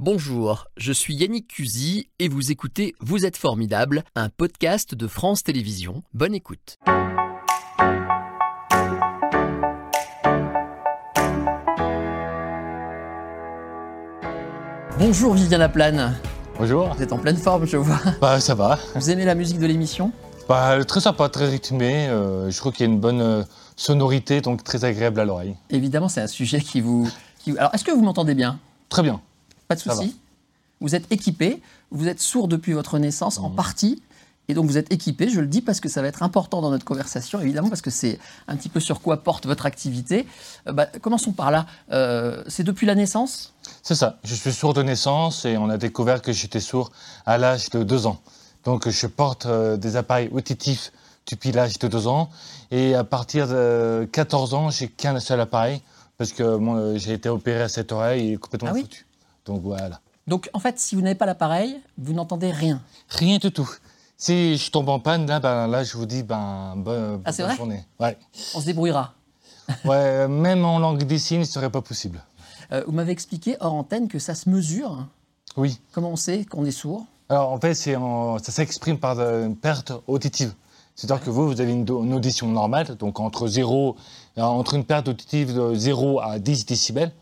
Bonjour, je suis Yannick Cusy et vous écoutez Vous êtes formidable, un podcast de France Télévisions. Bonne écoute. Bonjour Viviane Aplane. Bonjour. Vous êtes en pleine forme, je vois. Bah ça va. Vous aimez la musique de l'émission? Bah très sympa, très rythmé. euh, je trouve qu'il y a une bonne euh, sonorité, donc très agréable à l'oreille. Évidemment, c'est un sujet qui vous. qui vous- Alors, est-ce que vous m'entendez bien? Très bien. Pas de souci. Vous êtes équipé, vous êtes sourd depuis votre naissance Mhm. en partie. Et donc vous êtes équipé, je le dis parce que ça va être important dans notre conversation, évidemment, parce que c'est un petit peu sur quoi porte votre activité. Euh, bah, commençons par là. Euh, c'est depuis la naissance? C'est ça. Je suis sourd de naissance et on a découvert que j'étais sourd à l'âge de 2 ans. Donc je porte euh, des appareils auditifs depuis l'âge de 2 ans. Et à partir de 14 ans, j'ai qu'un seul appareil parce que moi, euh, j'ai été opéré à cette oreille et complètement Ah oui? foutu. Donc voilà. Donc en fait, si vous n'avez pas l'appareil, vous n'entendez rien. Rien du tout. Si je tombe en panne, là, ben, là je vous dis ben, bonne, Ah, c'est bonne vrai journée. Ouais. On se débrouillera. Ouais, même en langue des signes, ce serait pas possible. Euh, vous m'avez expliqué hors antenne que ça se mesure. Oui. Comment on sait qu'on est sourd? Alors en fait, c'est en- ça s'exprime par de- une perte auditive. C'est-à-dire que vous, vous avez une, audition normale, donc entre, 0, euh, entre une perte auditive de 0 à 10 décibels.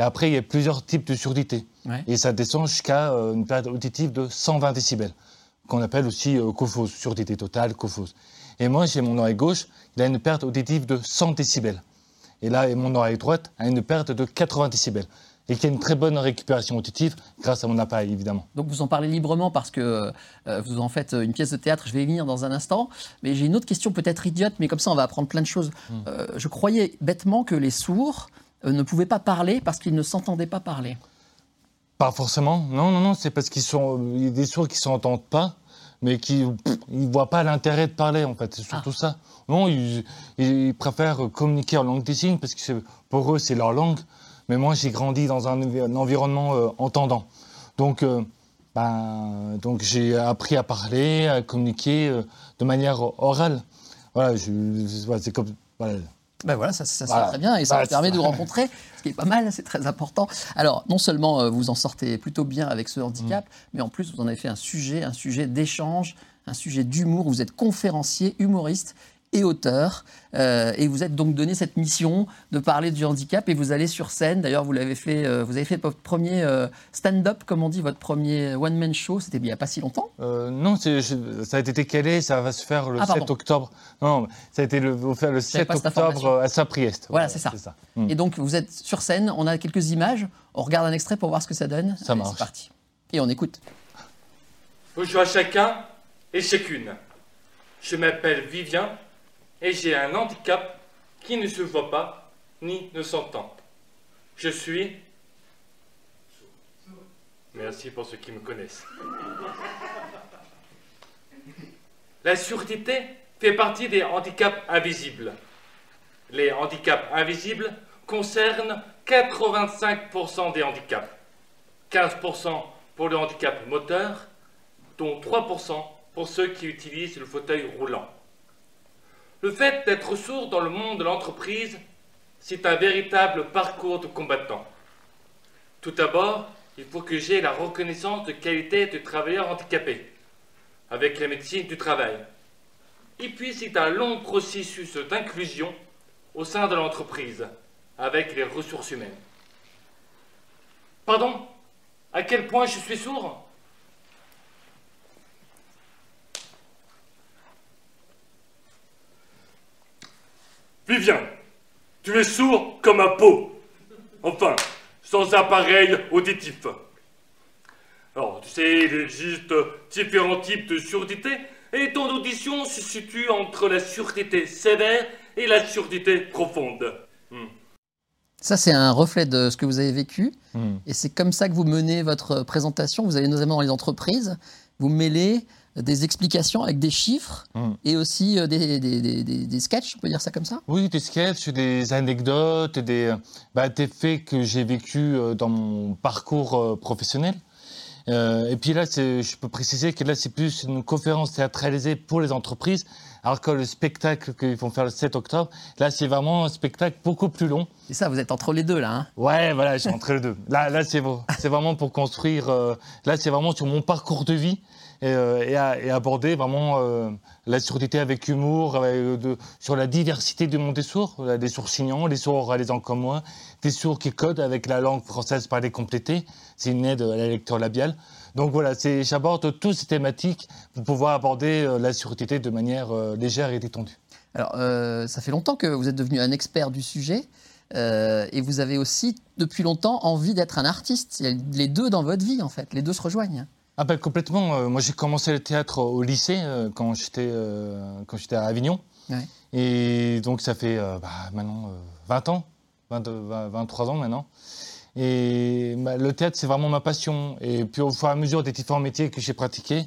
Et après, il y a plusieurs types de surdité. Ouais. Et ça descend jusqu'à euh, une perte auditive de 120 décibels, qu'on appelle aussi euh, cophose, surdité totale, cophose. Et moi, j'ai mon oreille gauche, il a une perte auditive de 100 décibels. Et là, et mon oreille droite a une perte de 80 décibels. Et qui a une très bonne récupération auditive grâce à mon appareil, évidemment. Donc vous en parlez librement parce que euh, vous en faites une pièce de théâtre, je vais y venir dans un instant. Mais j'ai une autre question peut-être idiote, mais comme ça on va apprendre plein de choses. Euh, je croyais bêtement que les sourds ne pouvaient pas parler parce qu'ils ne s'entendaient pas parler. Pas forcément. Non, non, non, c'est parce qu'ils sont, il y a des sourds qui s'entendent pas, mais qui, ils voient pas l'intérêt de parler en fait. C'est surtout ça. Non, ils, ils préfèrent communiquer en langue des signes parce que pour eux c'est leur langue. Mais moi j'ai grandi dans un, envi- un environnement euh, entendant, donc, euh, ben, donc j'ai appris à parler, à communiquer euh, de manière orale. Voilà, c'est comme, voilà. Ben voilà, ça, ça se fait très bien et ça Voilà, vous permet de vous rencontrer, ce qui est pas mal, c'est très important. Alors, non seulement euh, vous en sortez plutôt bien avec ce handicap, mais en plus vous en avez fait un sujet, un sujet d'échange, un sujet d'humour. Vous êtes conférencier, humoriste et auteur, euh, et vous êtes donc donné cette mission de parler du handicap et vous allez sur scène. D'ailleurs, vous l'avez fait, euh, vous avez fait votre premier euh, stand-up, comme on dit, votre premier one-man show. C'était il n'y a pas si longtemps. Euh, non, je- ça a été décalé, ça va se faire le Ah, pardon. 7 octobre. Non, ça a été le, faire le 7 pas cette octobre à Saint-Priest. Voilà, c'est ça. Mm. Et donc, vous êtes sur scène. On a quelques images. On regarde un extrait pour voir ce que ça donne. Ça Allez, marche. C'est parti. Et on écoute. Bonjour à chacun et chacune. Je m'appelle Vivien et j'ai un handicap qui ne se voit pas ni ne s'entend. Je suis... Merci pour ceux qui me connaissent. La surdité fait partie des handicaps invisibles. Les handicaps invisibles concernent 85% des handicaps, 15% pour le handicap moteur dont 3% pour ceux qui utilisent le fauteuil roulant. Le fait d'être sourd dans le monde de l'entreprise, c'est un véritable parcours de combattant. Tout d'abord, il faut que j'ai la reconnaissance de qualité de travailleur handicapé, avec la médecine du travail. Et puis, c'est un long processus d'inclusion au sein de l'entreprise, avec les ressources humaines. Pardon? À quel point je suis sourd? Vivien, tu es sourd comme un pot. Enfin, sans appareil auditif. Alors, tu sais, il existe différents types de surdité, et ton audition se situe entre la surdité sévère et la surdité profonde. Ça, c'est un reflet de ce que vous avez vécu. Mm. Et c'est comme ça que vous menez votre présentation. Vous allez notamment dans les entreprises. Vous mêlez des explications avec des chiffres Mm. et aussi euh, des, des, des, des- sketchs, on peut dire ça comme ça? Oui, des sketchs, des anecdotes, des, bah, des faits que j'ai vécus euh, dans mon parcours euh, professionnel. Euh, et puis là, je peux préciser que là, c'est plus une conférence théâtralisée pour les entreprises, alors que le spectacle qu'ils vont faire le 7 octobre, là, c'est vraiment un spectacle beaucoup plus long. C'est ça, vous êtes entre les deux là. hein? Ouais, voilà, j'ai entre les deux. Là, là c'est vraiment pour construire. euh, là, c'est vraiment sur mon parcours de vie et, euh, et, aborder vraiment euh, la surdité avec humour, euh, sur la diversité du monde des sourds. Des sourds signants, des sourds oralisants comme moi, des sourds qui codent avec la langue française parlée complétée. C'est une aide à la lecture labiale. Donc voilà, j'aborde toutes ces thématiques pour pouvoir aborder la surdité de manière légère et détendue. Alors, ça fait longtemps que vous êtes devenu un expert du sujet. et vous avez aussi, depuis longtemps, envie d'être un artiste. Il y a les deux dans votre vie, en fait. Les deux se rejoignent. Ah ben complètement. Euh, moi j'ai commencé le théâtre au lycée euh, quand j'étais euh, quand j'étais à Avignon. Ouais. Et donc ça fait bah, maintenant euh, 20 ans, 20, 20, 23 ans maintenant. Et bah, le théâtre c'est vraiment ma passion. Et puis au fur et à mesure des différents métiers que j'ai pratiqués,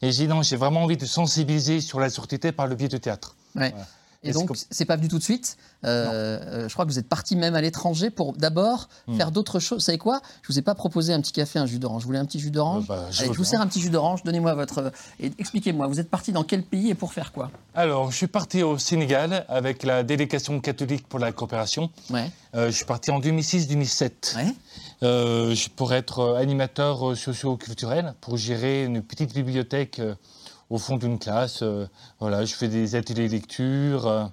et j'ai dit non j'ai vraiment envie de sensibiliser sur la sûreté par le biais du théâtre. Ouais. Voilà. Et donc, c'est pas venu tout de suite? Euh, euh, je crois que vous êtes parti même à l'étranger pour d'abord Hmm. faire d'autres choses. Vous savez quoi? Je vous ai pas proposé un petit café, un jus d'orange. Vous voulez un petit jus d'orange Euh, bah, je Allez, veux je vous sers un petit jus d'orange. Donnez-moi votre. Et expliquez-moi, vous êtes parti dans quel pays et pour faire quoi? Alors je suis parti au Sénégal avec la délégation catholique pour la coopération. Ouais. Euh, je suis parti en 2006-2007. Ouais. Euh, pourrais être animateur socio-culturel pour gérer une petite bibliothèque au fond d'une classe. Euh, voilà, je fais des ateliers lecture, euh,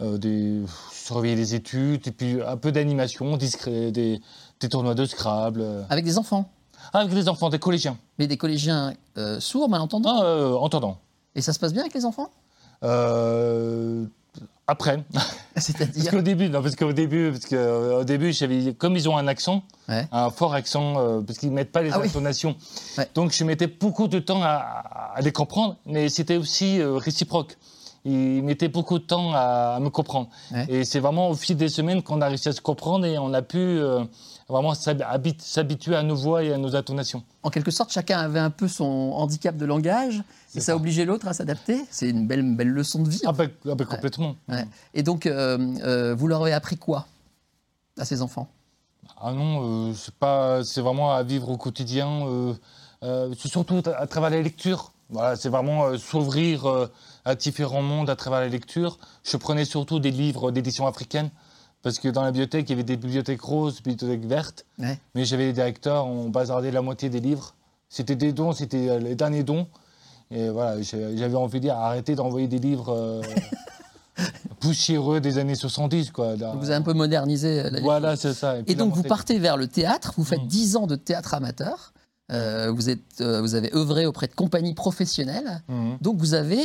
euh, des, surveiller les études, et puis un peu d'animation, des, des tournois de Scrabble. Avec des enfants. Avec les enfants, des collégiens, Mais des collégiens sourds, malentendants. Ah, euh, entendant. Et ça se passe bien avec les enfants? Après, parce C'est-à-dire qu'au début, non, parce qu'au début, parce que euh, au début, j'avais, comme ils ont un accent, Ouais. un fort accent, euh, parce qu'ils mettent pas les Ah oui. intonations. Ouais. Donc je mettais beaucoup de temps à, à les comprendre, mais c'était aussi euh, réciproque. Ils mettaient beaucoup de temps à, à me comprendre. Ouais. Et c'est vraiment au fil des semaines qu'on a réussi à se comprendre et on a pu euh, vraiment s'hab- habit- s'habituer à nos voix et à nos intonations. En quelque sorte, chacun avait un peu son handicap de langage et ça, ça. obligeait l'autre à s'adapter. C'est une belle, belle leçon de vie. Ah ben, ah ben, complètement. Ouais. Et donc, euh, euh, vous leur avez appris quoi à ces enfants? Ah non, euh, c'est pas, c'est vraiment à vivre au quotidien. euh, c'est surtout à, à travers la lecture. Voilà, c'est vraiment s'ouvrir à différents mondes à travers la lecture. Je prenais surtout des livres d'édition africaine parce que dans la bibliothèque il y avait des bibliothèques roses, des bibliothèques vertes, Ouais. mais j'avais les directeurs, on bazardait la moitié des livres. C'était des dons, c'était euh, les derniers dons. Et voilà, j'avais envie de dire arrêtez d'envoyer des livres euh, poussiéreux des années 70 quoi. Vous avez un peu modernisé euh, la Voilà, c'est ça. puis Et donc, vous partez vers le théâtre. Vous faites Mm. 10 ans de théâtre amateur. Euh, vous, êtes, euh, vous avez œuvré auprès de compagnies professionnelles. Mhm. Donc, vous avez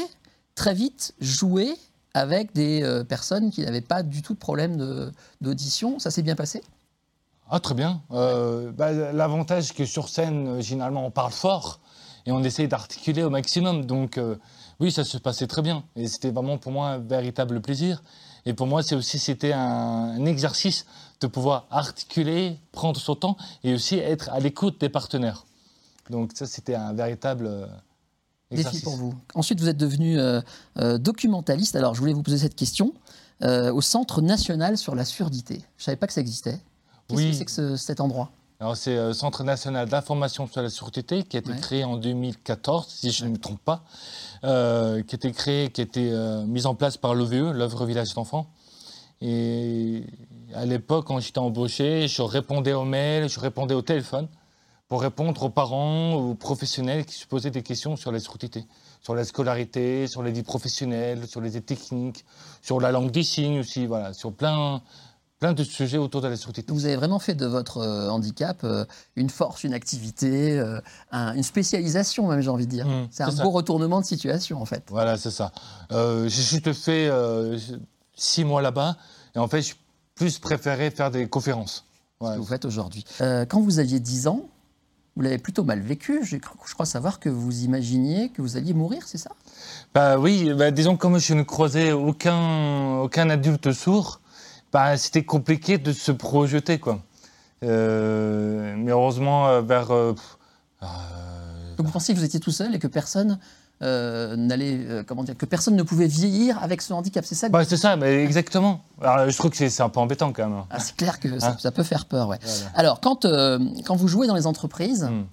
très vite joué avec des euh, personnes qui n'avaient pas du tout de problème d'audition. Ça s'est bien passé? Ah, très bien. Euh, bah, L'avantage, que sur scène, euh, généralement, on parle fort et on essaie d'articuler au maximum. Donc, oui, ça se passait très bien. Et c'était vraiment pour moi un véritable plaisir. Et pour moi, c'est aussi c'était un, exercice de pouvoir articuler, prendre son temps et aussi être à l'écoute des partenaires. Donc, ça, c'était un véritable Défi pour vous. Ensuite, vous êtes devenu euh, euh, documentaliste. Alors, je voulais vous poser cette question. Euh, au Centre national sur la surdité. Je ne savais pas que ça existait. Qu'est-ce Oui. que c'est que ce- cet endroit? Alors, c'est le Centre national d'information sur la sûreté qui a été Ouais. créé en 2014, si je ne me trompe pas, euh, qui a été créé, qui a été euh, mis en place par l'OVE, l'œuvre Village d'enfants. Et à l'époque, quand j'étais embauché, je répondais aux mails, je répondais au téléphone pour répondre aux parents, aux professionnels qui se posaient des questions sur la sûreté, sur la scolarité, sur les vies professionnelles, sur les techniques, sur la langue des signes aussi, voilà, sur plein, plein de sujets autour de la. Donc, Vous avez vraiment fait de votre euh, handicap euh, une force, une activité, euh, un- une spécialisation même, j'ai envie de dire. Mmh, c'est un ça. beau retournement de situation en fait. Voilà, c'est ça. Euh, j'ai juste fait euh, six mois là-bas et en fait, j'ai plus préféré faire des conférences. Ce que vous faites aujourd'hui. Euh, quand vous aviez 10 ans, vous l'avez plutôt mal vécu. Je crois savoir que vous imaginiez que vous alliez mourir, c'est ça? Bah oui, bah, disons que comme je ne croisais aucun, aucun adulte sourd, bah, c'était compliqué de se projeter, quoi. Euh, mais heureusement, euh, vers... euh, euh, Donc vous pensiez que vous étiez tout seul et que personne euh, n'allait, euh, comment dire, que personne ne pouvait vieillir avec ce handicap. C'est ça. que- bah, c'est ça, mais exactement. Alors, je trouve que c'est- un peu embêtant quand même. Ah, c'est clair que ça, Hein ça peut faire peur, ouais. Voilà. Alors quand euh, quand vous jouez dans les entreprises, Hmm.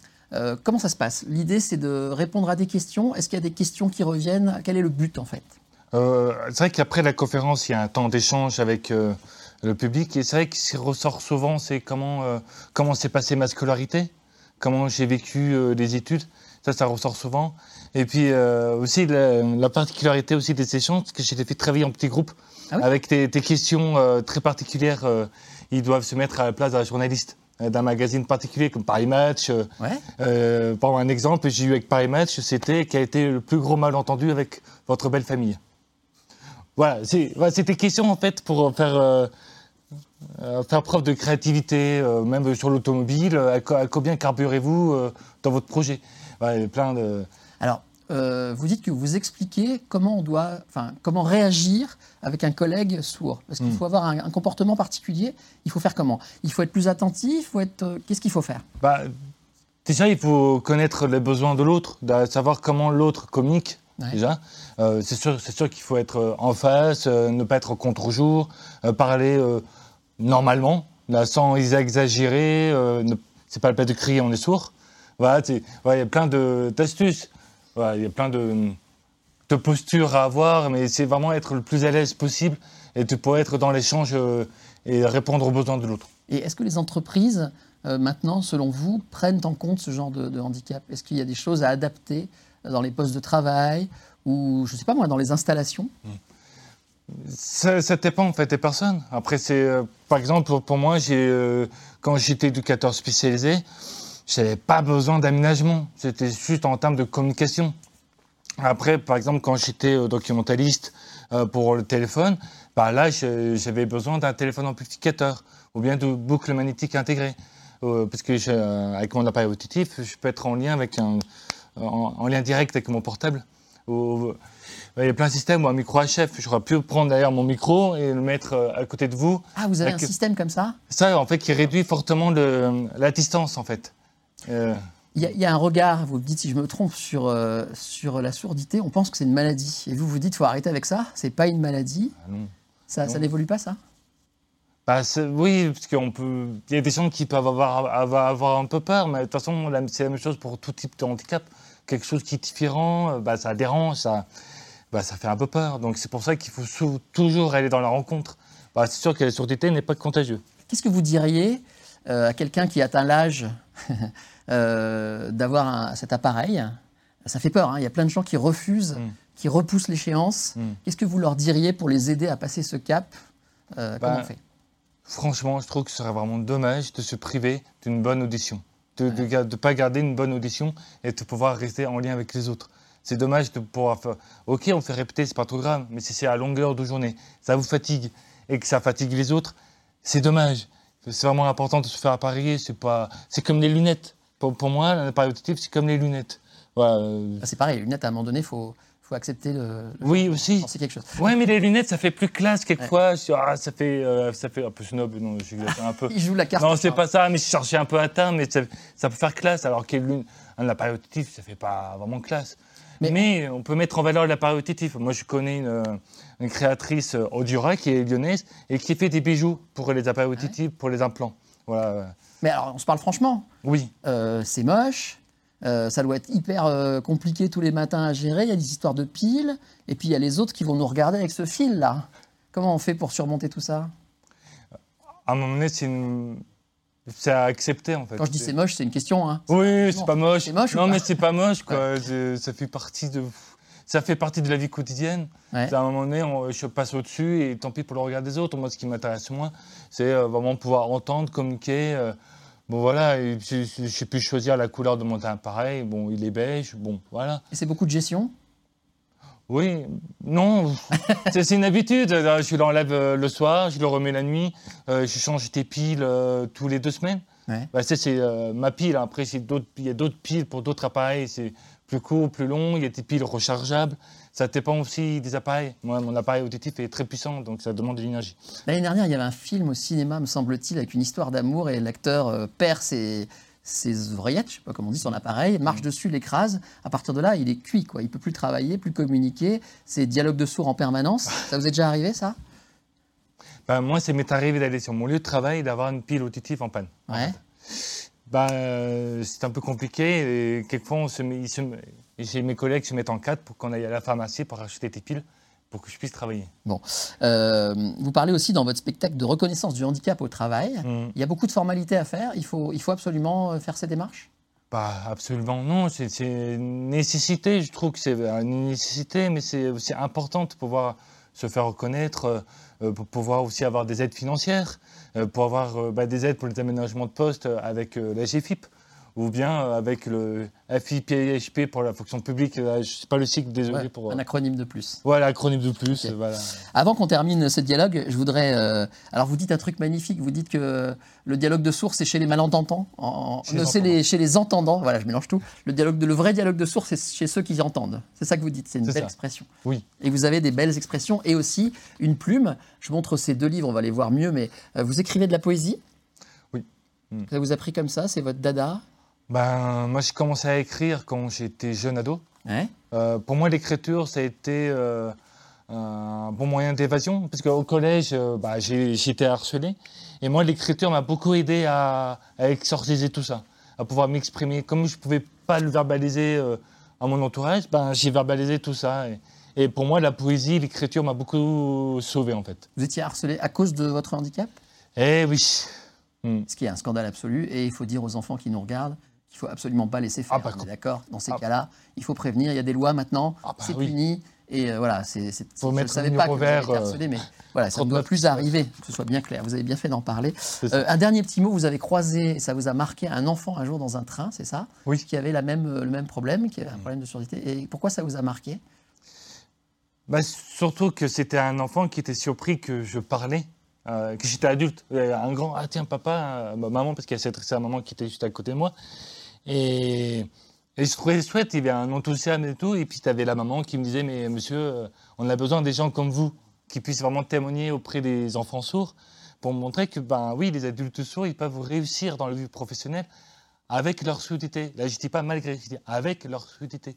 Comment ça se passe? L'idée, c'est de répondre à des questions. Est-ce qu'il y a des questions qui reviennent? Quel est le but, en fait? C'est vrai qu'après la conférence, il y a un temps d'échange avec le public. Et c'est vrai que ce qui ressort souvent, c'est comment, comment s'est passée ma scolarité, comment j'ai vécu les études? Ça, ça ressort souvent. Et puis aussi, la, particularité aussi des échanges, c'est que j'ai fait travailler en petits groupes ah avec des, des questions très particulières. ils doivent se mettre à la place d'un journaliste. Euh, d'un magazine particulier comme Paris Match. Euh, ouais. Euh, pour un exemple, j'ai eu avec Paris Match, c'était qui a été le plus gros malentendu avec votre belle famille. Voilà, c'était question en fait pour faire, faire preuve de créativité, même sur l'automobile. À, combien carburez-vous dans votre projet plein de... Alors, euh, vous dites que vous expliquez comment on doit, enfin, comment réagir avec un collègue sourd. Parce qu'il hmm. faut avoir un, comportement particulier. Il faut faire comment? Il faut être plus attentif. Il faut être. Euh, qu'est-ce qu'il faut faire? Bah, Déjà, il faut connaître les besoins de l'autre, savoir comment l'autre communique. Déjà, euh, c'est sûr, c'est sûr qu'il faut être en face, ne pas être contre-jour, parler normalement, là, sans exagérer. C'est pas le peine de crier, on est sourd. Voilà, il y a plein d'astuces il y a plein de, postures à avoir, mais c'est vraiment être le plus à l'aise possible et de pouvoir être dans l'échange euh, et répondre aux besoins de l'autre. Et est-ce que les entreprises, euh, maintenant, selon vous, prennent en compte ce genre de, handicap? Est-ce qu'il y a des choses à adapter dans les postes de travail ou, je ne sais pas moi, dans les installations? Ça, ça, dépend en fait des personnes. Après, c'est euh, par exemple pour moi, quand j'étais éducateur spécialisé, je n'avais pas besoin d'aménagement. C'était juste en termes de communication. Après, par exemple, quand j'étais euh, documentaliste euh, pour le téléphone, bah là, j'avais besoin d'un téléphone amplificateur ou bien de boucle magnétique intégrée. Euh, parce que avec mon appareil auditif, je peux être en lien, avec un, en, lien direct avec mon portable. il y a plein de systèmes, ou un micro HF. J'aurais pu prendre d'ailleurs mon micro et le mettre à côté de vous. Ah, vous avez un système comme ça? Ça, en fait, qui réduit fortement le, la distance, en fait. Euh. Il y, a un regard, vous me dites si je me trompe, sur, euh, sur la sourdité, on pense que c'est une maladie. Et vous vous dites, il faut arrêter avec ça, c'est pas une maladie. Ah ça, ça n'évolue pas, ça? Bah, Oui, parce qu'on peut. Il y a des gens qui peuvent avoir, avoir, un peu peur, mais de toute façon, c'est la même chose pour tout type de handicap. Quelque chose qui est différent, bah, ça dérange, ça, bah, ça fait un peu peur. Donc c'est pour ça qu'il faut toujours aller dans la rencontre. Bah, c'est sûr que la surdité n'est pas contagieux. Qu'est-ce que vous diriez euh, à quelqu'un qui atteint l'âge euh, d'avoir cet appareil. Ça fait peur, hein. il y a plein de gens qui refusent, mm. qui repoussent l'échéance. Mm. Qu'est-ce que vous leur diriez pour les aider à passer ce cap euh, Comment bah, on fait? Franchement, je trouve que ce serait vraiment dommage de se priver d'une bonne audition, de ne pas garder une bonne audition et de pouvoir rester en lien avec les autres. C'est dommage de pouvoir faire. Ok, on fait répéter, c'est pas trop grave, mais si c'est à longueur de journée, ça vous fatigue et que ça fatigue les autres, c'est dommage. C'est vraiment important de se faire appareiller. C'est pas, c'est comme les lunettes. Pour, pour moi, l'appareil auditif, c'est comme les lunettes. Voilà. Ah, c'est pareil, les lunettes, à un moment donné, il faut, faut accepter le, oui aussi c'est quelque chose ouais mais les lunettes ça fait plus classe quelquefois ah, ça fait euh, ça fait un peu snob non je un peu il joue la carte non c'est pas ça mais je cherchais un peu à teint mais ça, ça peut faire classe alors qu'un appareil auditif ça fait pas vraiment classe mais, on peut mettre en valeur l'appareil auditif. Moi, je connais une, créatrice euh, Audura qui est lyonnaise et qui fait des bijoux pour les appareils auditifs, pour les implants. Voilà. Mais alors, on se parle franchement. Oui. Euh, c'est moche. Euh, ça doit être hyper compliqué tous les matins à gérer. Il y a des histoires de piles. Et puis, il y a les autres qui vont nous regarder avec ce fil-là. Comment on fait pour surmonter tout ça? À un moment donné, c'est une c'est à accepter en fait. Quand je dis c'est moche, c'est une question. Hein. Oui, c'est pas moche. moche non, mais c'est pas moche quoi. Ça fait partie de. Ça fait partie de la vie quotidienne. À un moment donné, je passe au-dessus et tant pis pour le regard des autres. Moi, ce qui m'intéresse moins, c'est euh, vraiment pouvoir entendre, communiquer. Euh, bon, voilà, j'ai pu choisir la couleur de mon appareil. Bon, il est beige. Bon, voilà. Et c'est beaucoup de gestion? Oui, non, c'est une habitude. Euh, je l'enlève euh, le soir, je le remets la nuit, euh, je change tes piles tous les deux semaines. Bah, c'est ma pile. Après, il y a d'autres piles pour d'autres appareils. C'est plus court, plus long. Il y a des piles rechargeables. Ça dépend aussi des appareils. Moi, mon appareil auditif est très puissant, donc ça demande de l'énergie. L'année dernière, il y avait un film au cinéma, me semble-t-il, avec une histoire d'amour et l'acteur perd ses ses oreillettes, je sais pas comment on dit, son appareil, marche dessus, l'écrase. À partir de là, il est cuit, quoi. Il peut plus travailler, plus communiquer. C'est dialogue de sourds en permanence. Ça vous est déjà arrivé, ça? Ben, Moi, ça m'est arrivé d'aller sur mon lieu de travail et d'avoir une pile auditive en panne. Ouais. bah, euh, c'est un peu compliqué. Et quelquefois, on se met- ils se met- j'ai mes collègues se mettent en quatre pour qu'on aille à la pharmacie pour acheter des piles pour que je puisse travailler. Euh, vous parlez aussi dans votre spectacle de reconnaissance du handicap au travail. Mm. Il y a beaucoup de formalités à faire. Il faut, il faut absolument euh, faire ces démarches? Bah, absolument non, c'est une nécessité, je trouve que c'est une nécessité, mais c'est aussi important de pouvoir se faire reconnaître, euh, pour pouvoir aussi avoir des aides financières, euh, pour avoir bah, des aides pour les aménagements de poste avec la GFIP, ou bien euh, avec le FIPHP pour la fonction publique, là, je sais pas le cycle, désolé Ouais, pour... un euh, acronyme de plus. Voilà, acronyme de plus, voilà. Avant qu'on termine ce dialogue, je voudrais. euh, alors, vous dites un truc magnifique. Vous dites que le dialogue de sourds, c'est chez les malentendants. En, Chez les entendants. les, chez les entendants. Voilà, je mélange tout. Le, dialogue de, le vrai dialogue de sourds, c'est chez ceux qui entendent. C'est ça que vous dites. C'est une belle ça. expression. Oui. Et vous avez des belles expressions et aussi une plume. Je montre ces deux livres, on va les voir mieux, mais euh, vous écrivez de la poésie? Oui. Mm. Ça vous a pris comme ça C'est votre dada? Ben, moi, j'ai commencé à écrire quand j'étais jeune ado. Ouais. Euh, pour moi, l'écriture, ça a été euh, un bon moyen d'évasion, parce qu'au collège, euh, bah, été harcelé. Et moi, l'écriture m'a beaucoup aidé à, à exorciser tout ça, à pouvoir m'exprimer. Comme je ne pouvais pas le verbaliser euh, à mon entourage, ben, j'ai verbalisé tout ça. Et, et pour moi, la poésie, l'écriture m'a beaucoup sauvé, en fait. Vous étiez harcelé à cause de votre handicap? Eh oui. Hmm. Ce qui est un scandale absolu. Et il faut dire aux enfants qui nous regardent qu'il faut absolument pas laisser faire. Ah, bah, On est d'accord Dans ces ah. cas-là, il faut prévenir. Il y a des lois maintenant. Ah, bah, c'est oui. puni. Et euh, voilà, c'est. c'est- je ne savais pas que vous avez euh, harcelé, mais voilà, ça ne doit 39. plus arriver, que ce soit bien clair. Vous avez bien fait d'en parler. Euh, un dernier petit mot, vous avez croisé, et ça vous a marqué un enfant un jour dans un train, c'est ça Oui. Qui avait la même, le même problème, qui avait un problème de surdité. Et pourquoi ça vous a marqué? Bah, surtout que c'était un enfant qui était surpris que je parlais, euh, que j'étais adulte. Euh, Un grand, ah tiens, papa, euh, ma maman, parce qu'elle s'est adressée à maman qui était juste à côté de moi. Et, je trouvais chouette, il y avait un enthousiasme et tout. Et puis, tu avais la maman qui me disait, mais monsieur, on a besoin des gens comme vous, qui puissent vraiment témoigner auprès des enfants sourds, pour montrer que, ben oui, les adultes sourds, ils peuvent réussir dans le vie professionnelle avec leur surdité. Là, je dis pas malgré, je dis avec leur surdité.